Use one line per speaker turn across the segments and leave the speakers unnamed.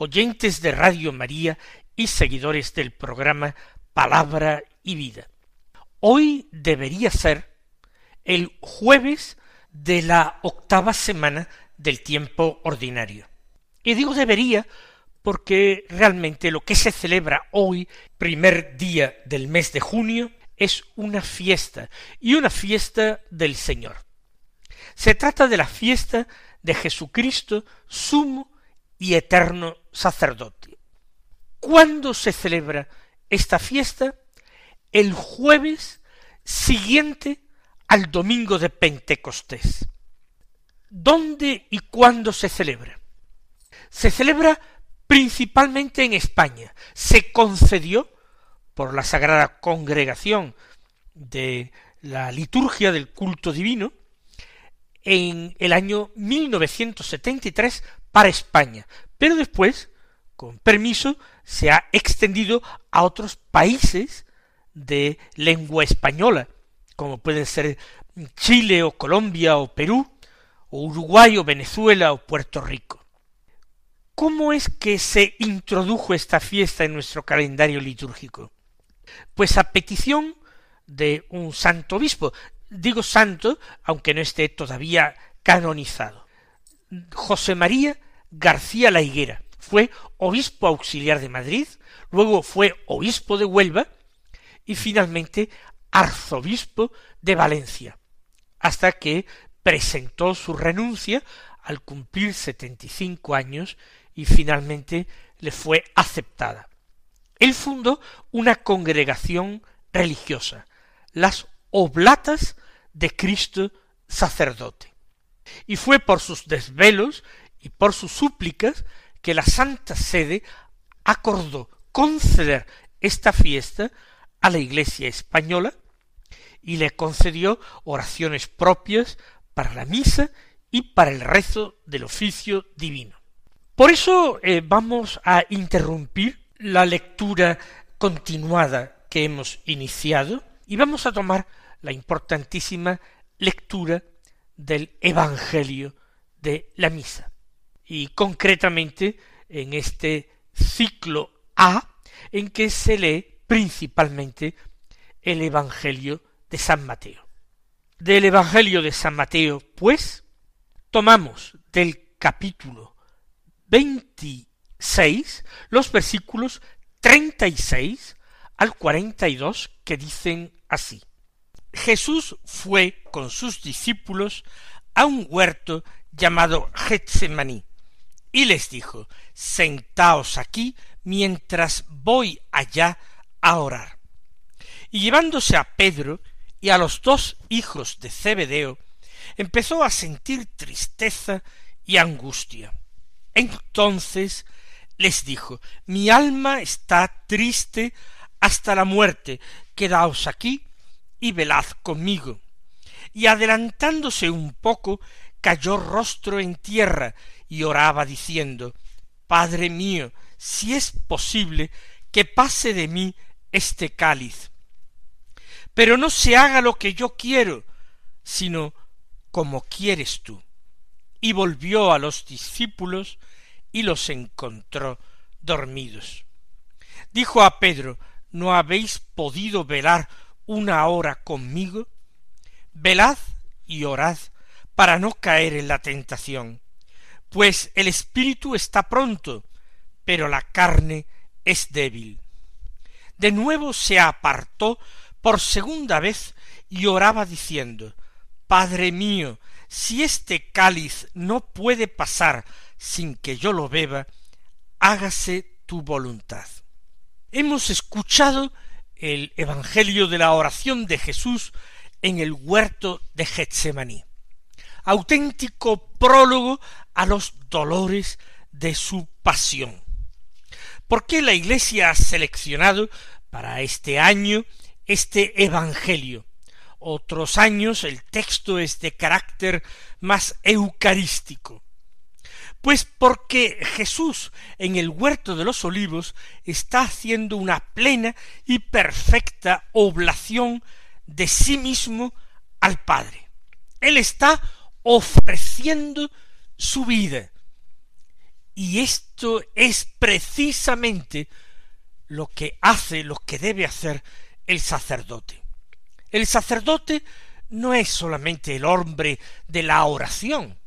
oyentes de Radio María y seguidores del programa Palabra y Vida. Hoy debería ser el jueves de la octava semana del tiempo ordinario. Y digo debería porque realmente lo que se celebra hoy, primer día del mes de junio, es una fiesta, y una fiesta del Señor. Se trata de la fiesta de Jesucristo, sumo y eterno sacerdote. ¿Cuándo se celebra esta fiesta? El jueves siguiente al domingo de Pentecostés. ¿Dónde y cuándo se celebra? Se celebra principalmente en España. Se concedió por la Sagrada Congregación de la liturgia del culto divino en el año 1973 para España, pero después, con permiso, se ha extendido a otros países de lengua española, como pueden ser Chile o Colombia o Perú, o Uruguay o Venezuela o Puerto Rico. ¿Cómo es que se introdujo esta fiesta en nuestro calendario litúrgico? Pues a petición de un santo obispo, digo santo, aunque no esté todavía canonizado. José María García La Higuera fue obispo auxiliar de Madrid, luego fue obispo de Huelva y finalmente arzobispo de Valencia, hasta que presentó su renuncia al cumplir setenta y cinco años y finalmente le fue aceptada. Él fundó una congregación religiosa, las Oblatas de Cristo sacerdote. Y fue por sus desvelos y por sus súplicas que la Santa Sede acordó conceder esta fiesta a la Iglesia española y le concedió oraciones propias para la misa y para el rezo del oficio divino. Por eso eh, vamos a interrumpir la lectura continuada que hemos iniciado y vamos a tomar la importantísima lectura del Evangelio de la misa. Y concretamente en este ciclo A, en que se lee principalmente el Evangelio de San Mateo. Del Evangelio de San Mateo, pues, tomamos del capítulo 26 los versículos 36 al 42 que dicen así. Jesús fue con sus discípulos a un huerto llamado Getsemaní y les dijo, sentaos aquí mientras voy allá a orar. Y llevándose a Pedro y a los dos hijos de Zebedeo, empezó a sentir tristeza y angustia. Entonces les dijo, mi alma está triste hasta la muerte, quedaos aquí y velad conmigo. Y adelantándose un poco, cayó rostro en tierra y oraba diciendo, Padre mío, si es posible, que pase de mí este cáliz. Pero no se haga lo que yo quiero, sino como quieres tú. Y volvió a los discípulos y los encontró dormidos. Dijo a Pedro, ¿no habéis podido velar una hora conmigo? Velad y orad para no caer en la tentación, pues el espíritu está pronto, pero la carne es débil. De nuevo se apartó por segunda vez y oraba diciendo Padre mío, si este cáliz no puede pasar sin que yo lo beba, hágase tu voluntad. Hemos escuchado el Evangelio de la oración de Jesús en el huerto de Getsemaní, auténtico prólogo a los dolores de su pasión. ¿Por qué la Iglesia ha seleccionado para este año este Evangelio? Otros años el texto es de carácter más eucarístico. Pues porque Jesús en el huerto de los olivos está haciendo una plena y perfecta oblación de sí mismo al Padre. Él está ofreciendo su vida. Y esto es precisamente lo que hace, lo que debe hacer el sacerdote. El sacerdote no es solamente el hombre de la oración,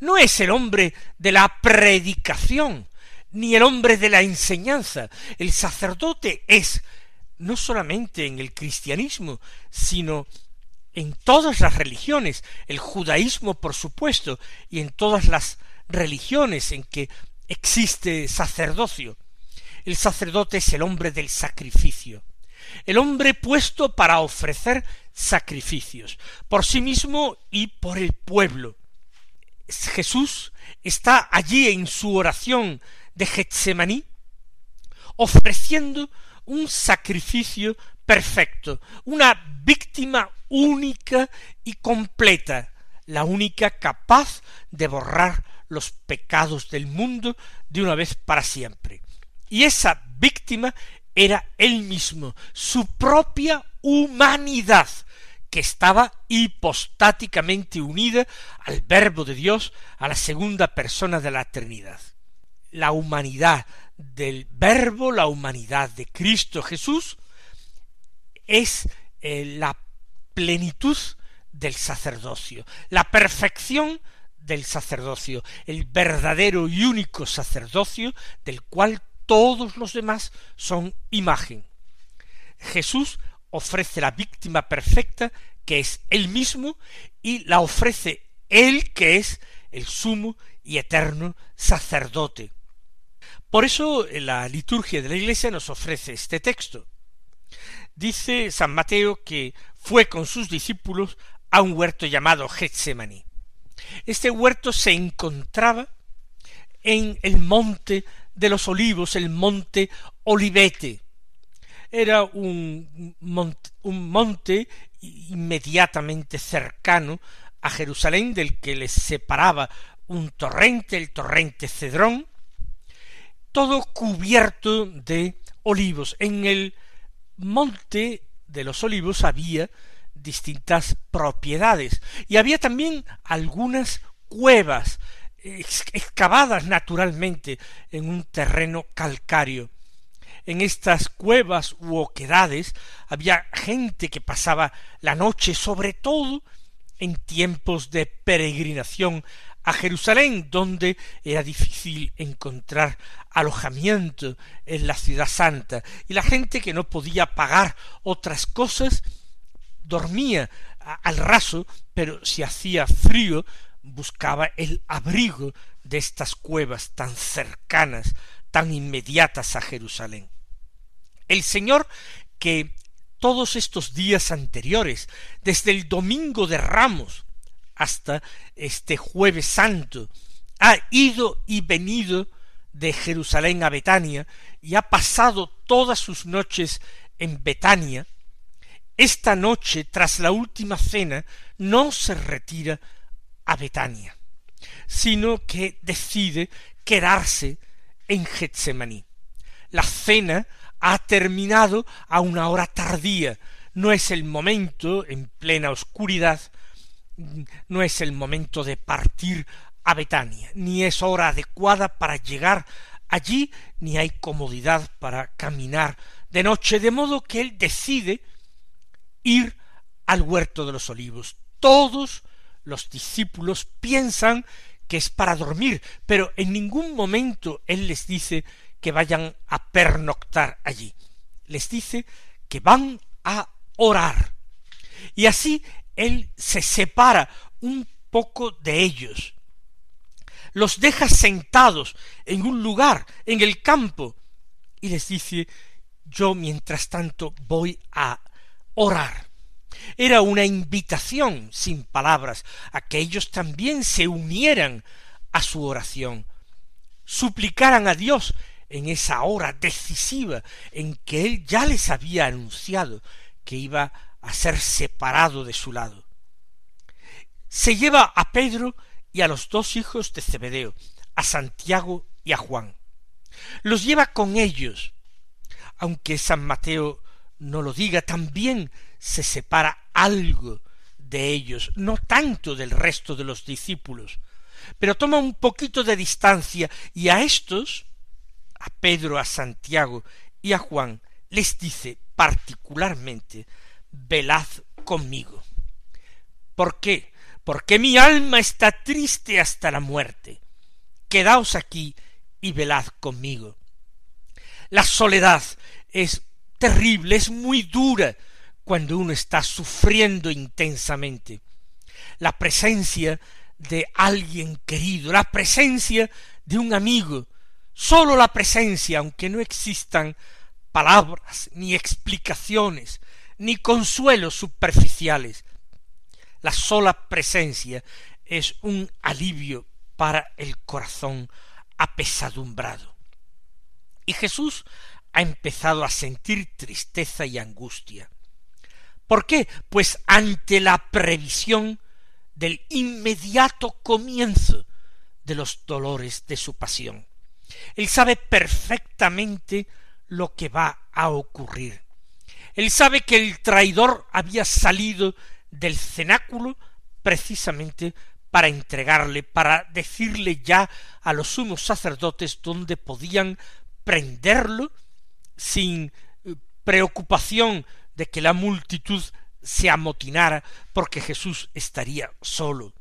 no es el hombre de la predicación, ni el hombre de la enseñanza. El sacerdote es no solamente en el cristianismo, sino en todas las religiones, el judaísmo por supuesto, y en todas las religiones en que existe sacerdocio. El sacerdote es el hombre del sacrificio, el hombre puesto para ofrecer sacrificios, por sí mismo y por el pueblo. Jesús está allí en su oración de Getsemaní, ofreciendo un sacrificio perfecto, una víctima única y completa, la única capaz de borrar los pecados del mundo de una vez para siempre. Y esa víctima era él mismo, su propia humanidad, que estaba hipostáticamente unida al Verbo de Dios, a la segunda persona de la eternidad. La humanidad del Verbo, la humanidad de Cristo Jesús, es eh, la plenitud del sacerdocio, la perfección del sacerdocio, el verdadero y único sacerdocio del cual todos los demás son imagen. Jesús ofrece la víctima perfecta, que es él mismo, y la ofrece él, que es el sumo y eterno sacerdote. Por eso la liturgia de la Iglesia nos ofrece este texto. Dice San Mateo que fue con sus discípulos a un huerto llamado Getsemaní. Este huerto se encontraba en el monte de los olivos, el monte Olivete, era un monte, inmediatamente cercano a Jerusalén, del que les separaba un torrente, el torrente Cedrón, todo cubierto de olivos. En el monte de los olivos había distintas propiedades y había también algunas cuevas excavadas naturalmente en un terreno calcáreo en estas cuevas u oquedades había gente que pasaba la noche, sobre todo en tiempos de peregrinación a Jerusalén, donde era difícil encontrar alojamiento en la ciudad santa, y la gente que no podía pagar otras cosas dormía al raso, pero si hacía frío buscaba el abrigo de estas cuevas tan cercanas, tan inmediatas a Jerusalén. El Señor que todos estos días anteriores, desde el domingo de Ramos hasta este jueves santo, ha ido y venido de Jerusalén a Betania y ha pasado todas sus noches en Betania, esta noche, tras la última cena, no se retira a Betania, sino que decide quedarse en Getsemaní. La cena ha terminado a una hora tardía. No es el momento, en plena oscuridad, no es el momento de partir a Betania, ni es hora adecuada para llegar allí, ni hay comodidad para caminar de noche, de modo que él decide ir al huerto de los olivos. Todos los discípulos piensan que es para dormir, pero en ningún momento él les dice que vayan a pernoctar allí. Les dice que van a orar. Y así él se separa un poco de ellos. Los deja sentados en un lugar, en el campo, y les dice, yo mientras tanto voy a orar. Era una invitación sin palabras a que ellos también se unieran a su oración, suplicaran a Dios en esa hora decisiva en que él ya les había anunciado que iba a ser separado de su lado. Se lleva a Pedro y a los dos hijos de Zebedeo, a Santiago y a Juan. Los lleva con ellos, aunque San Mateo no lo diga, también se separa algo de ellos, no tanto del resto de los discípulos, pero toma un poquito de distancia y a estos, a Pedro, a Santiago y a Juan, les dice particularmente, velad conmigo. ¿Por qué? Porque mi alma está triste hasta la muerte. Quedaos aquí y velad conmigo. La soledad es terrible, es muy dura cuando uno está sufriendo intensamente. La presencia de alguien querido, la presencia de un amigo, sólo la presencia, aunque no existan palabras, ni explicaciones, ni consuelos superficiales. La sola presencia es un alivio para el corazón apesadumbrado. Y Jesús ha empezado a sentir tristeza y angustia. ¿Por qué? Pues ante la previsión del inmediato comienzo de los dolores de su pasión. Él sabe perfectamente lo que va a ocurrir. Él sabe que el traidor había salido del cenáculo precisamente para entregarle, para decirle ya a los sumos sacerdotes donde podían prenderlo sin eh, preocupación de que la multitud se amotinara porque Jesús estaría solo.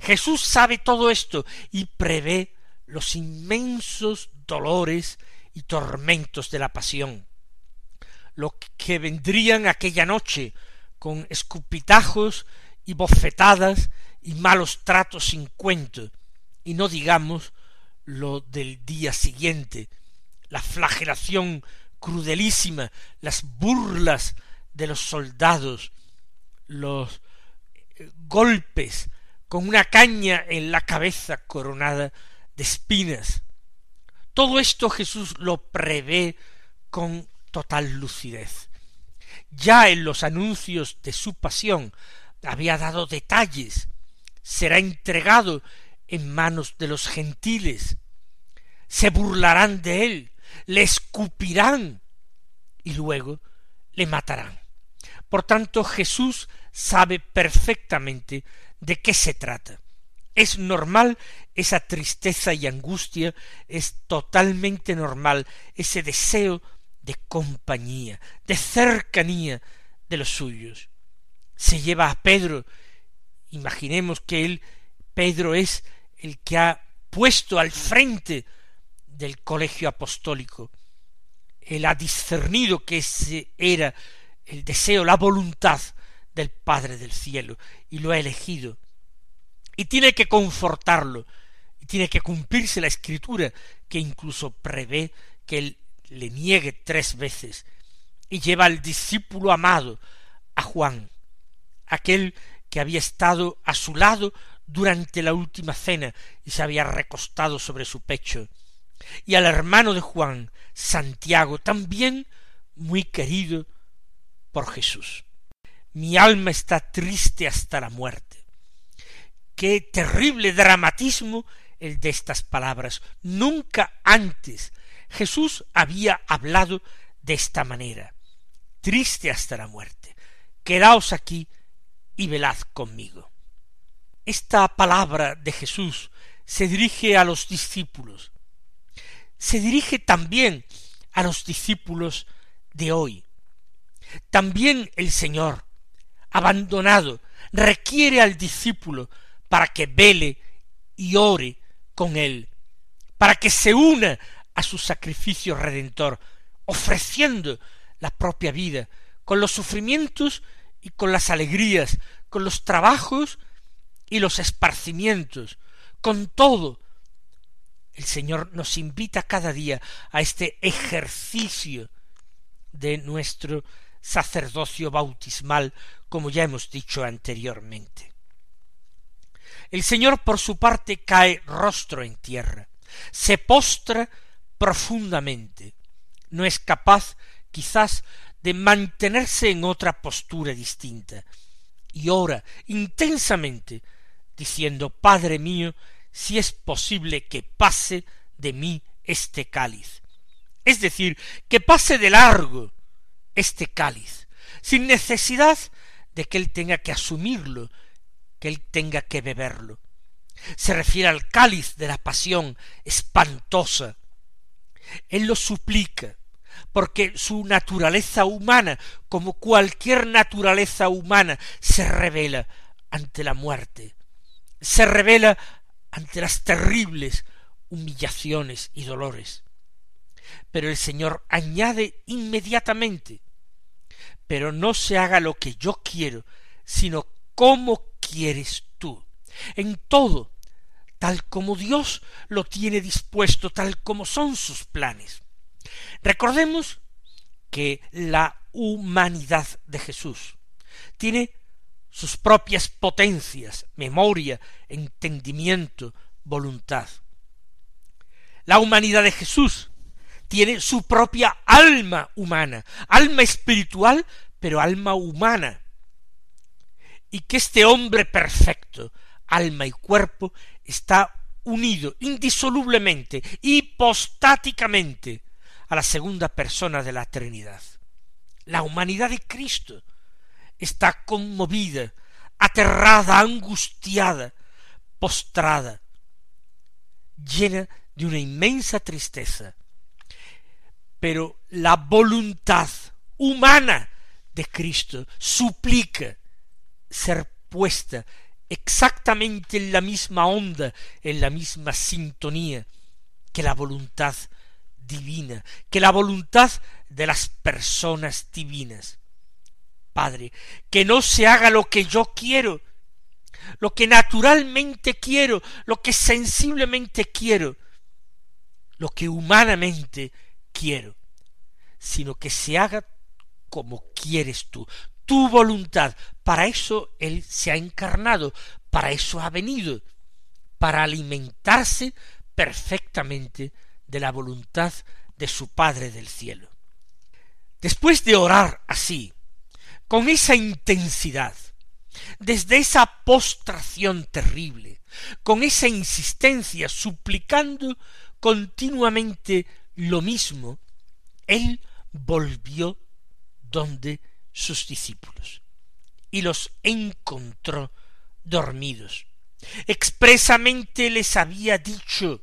Jesús sabe todo esto y prevé los inmensos dolores y tormentos de la pasión, lo que vendrían aquella noche con escupitajos y bofetadas y malos tratos sin cuento, y no digamos lo del día siguiente, la flagelación crudelísima, las burlas de los soldados, los eh, golpes con una caña en la cabeza coronada de espinas. Todo esto Jesús lo prevé con total lucidez. Ya en los anuncios de su pasión había dado detalles. Será entregado en manos de los gentiles. Se burlarán de él, le escupirán y luego le matarán. Por tanto, Jesús sabe perfectamente de qué se trata. Es normal esa tristeza y angustia, es totalmente normal ese deseo de compañía, de cercanía de los suyos. Se lleva a Pedro, imaginemos que él, Pedro es el que ha puesto al frente del colegio apostólico. Él ha discernido que ese era el deseo, la voluntad del Padre del cielo, y lo ha elegido. Y tiene que confortarlo, y tiene que cumplirse la escritura, que incluso prevé que él le niegue tres veces, y lleva al discípulo amado, a Juan, aquel que había estado a su lado durante la última cena y se había recostado sobre su pecho, y al hermano de Juan, Santiago, también muy querido por Jesús. Mi alma está triste hasta la muerte. Qué terrible dramatismo el de estas palabras. Nunca antes Jesús había hablado de esta manera. Triste hasta la muerte. Quedaos aquí y velad conmigo. Esta palabra de Jesús se dirige a los discípulos. Se dirige también a los discípulos de hoy. También el Señor, abandonado, requiere al discípulo para que vele y ore con él, para que se una a su sacrificio redentor, ofreciendo la propia vida, con los sufrimientos y con las alegrías, con los trabajos y los esparcimientos, con todo. El Señor nos invita cada día a este ejercicio de nuestro sacerdocio bautismal, como ya hemos dicho anteriormente. El Señor por su parte cae rostro en tierra, se postra profundamente, no es capaz quizás de mantenerse en otra postura distinta, y ora intensamente, diciendo Padre mío, si es posible que pase de mí este cáliz. Es decir, que pase de largo este cáliz, sin necesidad de que él tenga que asumirlo, que él tenga que beberlo. Se refiere al cáliz de la pasión espantosa. Él lo suplica, porque su naturaleza humana, como cualquier naturaleza humana, se revela ante la muerte, se revela ante las terribles humillaciones y dolores. Pero el Señor añade inmediatamente, pero no se haga lo que yo quiero, sino como quieres tú. En todo, tal como Dios lo tiene dispuesto, tal como son sus planes. Recordemos que la humanidad de Jesús tiene sus propias potencias, memoria, entendimiento, voluntad. La humanidad de Jesús tiene su propia alma humana, alma espiritual, pero alma humana. Y que este hombre perfecto, alma y cuerpo, está unido indisolublemente, hipostáticamente, a la segunda persona de la Trinidad. La humanidad de Cristo está conmovida, aterrada, angustiada, postrada, llena de una inmensa tristeza. Pero la voluntad humana de Cristo suplica ser puesta exactamente en la misma onda, en la misma sintonía que la voluntad divina, que la voluntad de las personas divinas. Padre, que no se haga lo que yo quiero, lo que naturalmente quiero, lo que sensiblemente quiero, lo que humanamente quiero, sino que se haga como quieres tú, tu voluntad. Para eso Él se ha encarnado, para eso ha venido, para alimentarse perfectamente de la voluntad de su Padre del cielo. Después de orar así, con esa intensidad, desde esa postración terrible, con esa insistencia, suplicando continuamente lo mismo, él volvió donde sus discípulos y los encontró dormidos. Expresamente les había dicho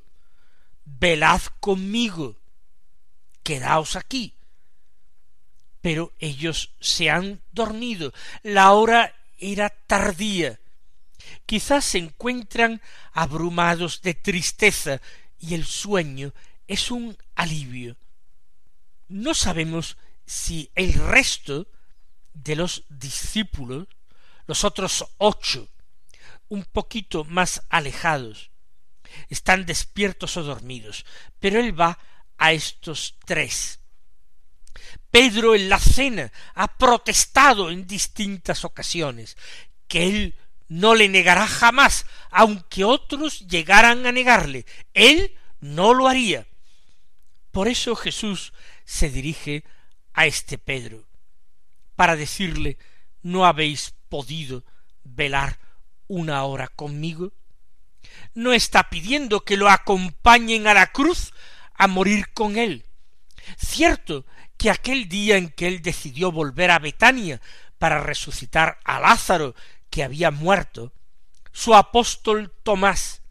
velad conmigo, quedaos aquí. Pero ellos se han dormido, la hora era tardía. Quizás se encuentran abrumados de tristeza y el sueño es un alivio. No sabemos si el resto de los discípulos, los otros ocho, un poquito más alejados, están despiertos o dormidos, pero él va a estos tres. Pedro en la cena ha protestado en distintas ocasiones que él no le negará jamás, aunque otros llegaran a negarle. Él no lo haría. Por eso Jesús se dirige a este Pedro, para decirle ¿No habéis podido velar una hora conmigo? no está pidiendo que lo acompañen a la cruz a morir con él. Cierto que aquel día en que él decidió volver a Betania para resucitar a Lázaro que había muerto, su apóstol Tomás,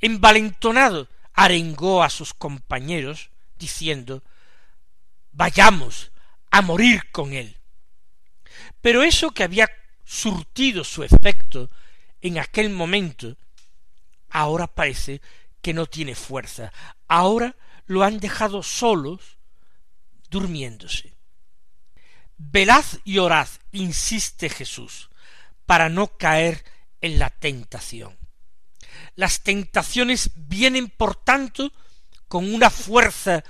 envalentonado, arengó a sus compañeros, diciendo Vayamos a morir con él. Pero eso que había surtido su efecto en aquel momento ahora parece que no tiene fuerza. Ahora lo han dejado solos durmiéndose. Velad y orad, insiste Jesús, para no caer en la tentación. Las tentaciones vienen, por tanto, con una fuerza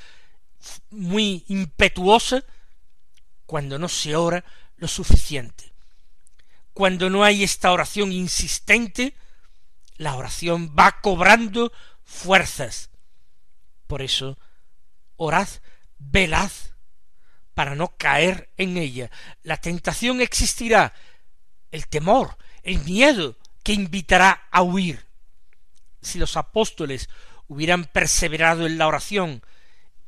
muy impetuosa cuando no se ora lo suficiente, cuando no hay esta oración insistente la oración va cobrando fuerzas. Por eso orad, velad, para no caer en ella. La tentación existirá, el temor, el miedo que invitará a huir. Si los apóstoles hubieran perseverado en la oración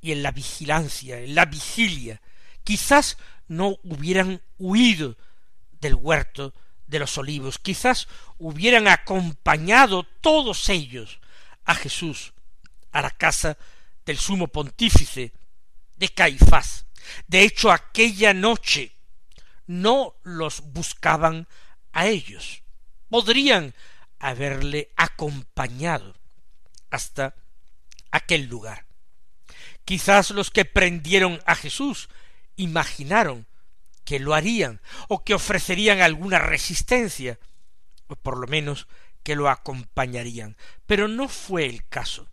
y en la vigilancia, en la vigilia, quizás no hubieran huido del huerto de los olivos, quizás hubieran acompañado todos ellos a Jesús a la casa del sumo pontífice de Caifás. De hecho, aquella noche no los buscaban a ellos. Podrían haberle acompañado hasta aquel lugar. Quizás los que prendieron a Jesús imaginaron que lo harían o que ofrecerían alguna resistencia, o por lo menos que lo acompañarían. Pero no fue el caso.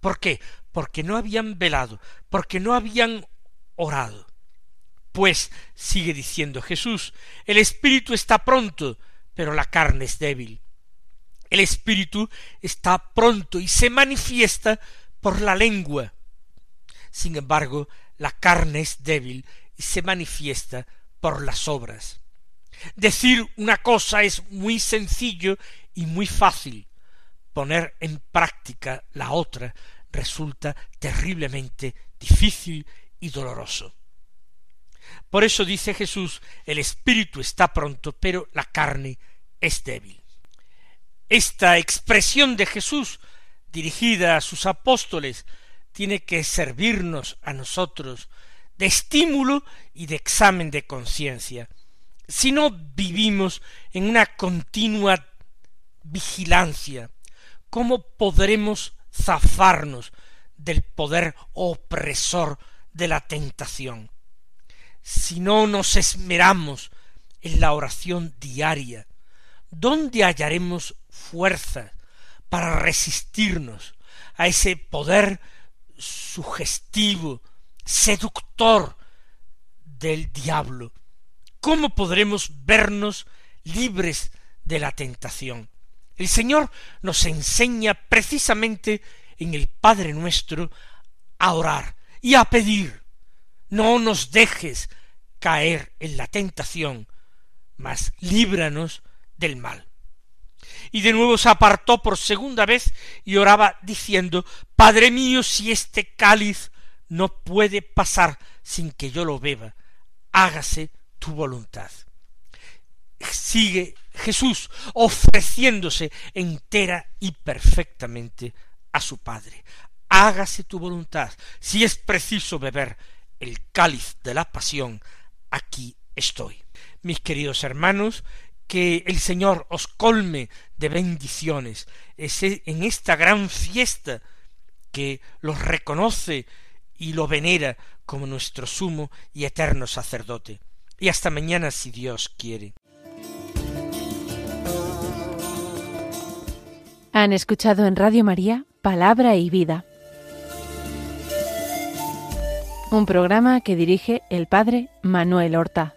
¿Por qué? Porque no habían velado, porque no habían orado. Pues, sigue diciendo Jesús, el espíritu está pronto, pero la carne es débil. El espíritu está pronto y se manifiesta por la lengua. Sin embargo, la carne es débil y se manifiesta por las obras. Decir una cosa es muy sencillo y muy fácil. Poner en práctica la otra resulta terriblemente difícil y doloroso. Por eso dice Jesús, el espíritu está pronto, pero la carne es débil. Esta expresión de Jesús dirigida a sus apóstoles tiene que servirnos a nosotros de estímulo y de examen de conciencia. Si no vivimos en una continua vigilancia, ¿cómo podremos zafarnos del poder opresor de la tentación? Si no nos esmeramos en la oración diaria, ¿dónde hallaremos fuerza para resistirnos a ese poder sugestivo seductor del diablo. ¿Cómo podremos vernos libres de la tentación? El Señor nos enseña precisamente en el Padre nuestro a orar y a pedir. No nos dejes caer en la tentación, mas líbranos del mal. Y de nuevo se apartó por segunda vez y oraba diciendo, Padre mío, si este cáliz no puede pasar sin que yo lo beba. Hágase tu voluntad. Sigue Jesús ofreciéndose entera y perfectamente a su Padre. Hágase tu voluntad. Si es preciso beber el cáliz de la pasión, aquí estoy. Mis queridos hermanos, que el Señor os colme de bendiciones en esta gran fiesta que los reconoce y lo venera como nuestro sumo y eterno sacerdote. Y hasta mañana si Dios quiere.
Han escuchado en Radio María Palabra y Vida, un programa que dirige el Padre Manuel Horta.